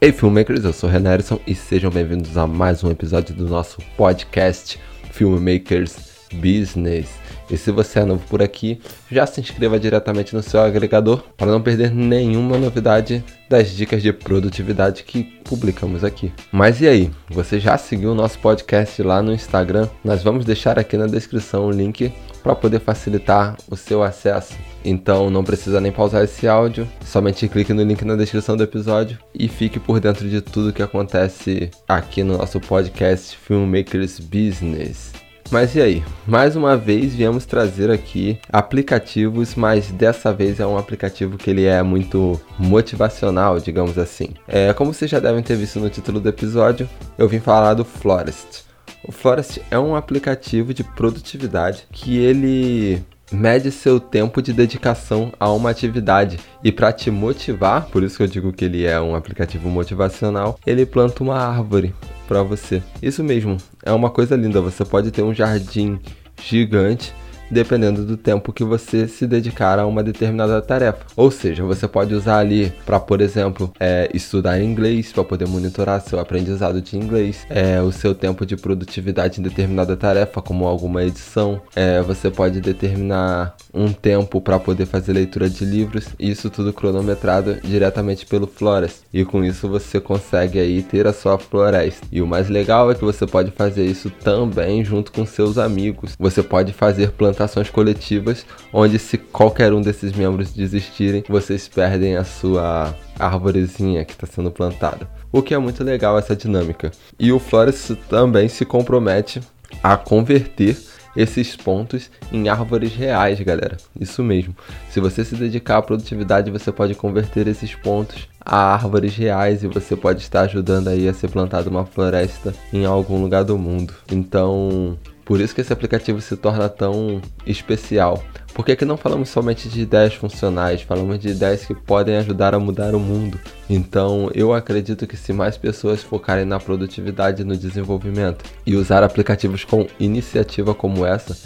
Ei, filmmakers, eu sou Renan Erison e sejam bem-vindos a mais um episódio do nosso podcast Filmmakers Business. E se você é novo por aqui, já se inscreva diretamente no seu agregador para não perder nenhuma novidade das dicas de produtividade que publicamos aqui. Mas e aí, você já seguiu o nosso podcast lá no Instagram? Nós vamos deixar aqui na descrição o link para poder facilitar o seu acesso. Então não precisa nem pausar esse áudio, somente clique no link na descrição do episódio e fique por dentro de tudo que acontece aqui no nosso podcast Filmmakers Business. Mas e aí? Mais uma vez viemos trazer aqui aplicativos, mas dessa vez é um aplicativo que ele é muito motivacional, digamos assim. É, como vocês já devem ter visto no título do episódio, eu vim falar do Florest. O Florest é um aplicativo de produtividade que ele mede seu tempo de dedicação a uma atividade e para te motivar, por isso que eu digo que ele é um aplicativo motivacional, ele planta uma árvore para você. Isso mesmo, é uma coisa linda. Você pode ter um jardim gigante dependendo do tempo que você se dedicar a uma determinada tarefa. Ou seja, você pode usar ali para, por exemplo, é, estudar inglês, para poder monitorar seu aprendizado de inglês, é, o seu tempo de produtividade em determinada tarefa, como alguma edição. É, você pode determinar um tempo para poder fazer leitura de livros, isso tudo cronometrado diretamente pelo Florest. E com isso você consegue aí ter a sua floresta. E o mais legal é que você pode fazer isso também junto com seus amigos. Você pode fazer plantações plantações coletivas, onde se qualquer um desses membros desistirem, vocês perdem a sua árvorezinha que está sendo plantada. O que é muito legal essa dinâmica. E o Flores também se compromete a converter esses pontos em árvores reais, galera. Isso mesmo. Se você se dedicar à produtividade, você pode converter esses pontos a árvores reais e você pode estar ajudando aí a ser plantada uma floresta em algum lugar do mundo. Então, por isso que esse aplicativo se torna tão especial. Porque aqui não falamos somente de ideias funcionais, falamos de ideias que podem ajudar a mudar o mundo. Então, eu acredito que se mais pessoas focarem na produtividade e no desenvolvimento e usar aplicativos com iniciativa como essa,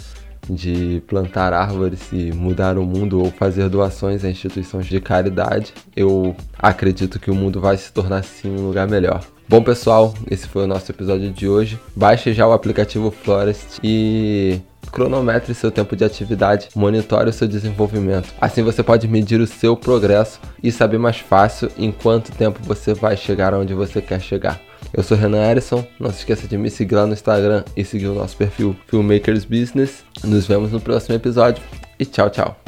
de plantar árvores e mudar o mundo ou fazer doações a instituições de caridade, eu acredito que o mundo vai se tornar sim um lugar melhor. Bom, pessoal, esse foi o nosso episódio de hoje. Baixe já o aplicativo Florest e cronometre seu tempo de atividade, monitore o seu desenvolvimento. Assim você pode medir o seu progresso e saber mais fácil em quanto tempo você vai chegar onde você quer chegar. Eu sou Renan Erison, não se esqueça de me seguir lá no Instagram e seguir o nosso perfil Filmmakers Business. Nos vemos no próximo episódio e tchau, tchau.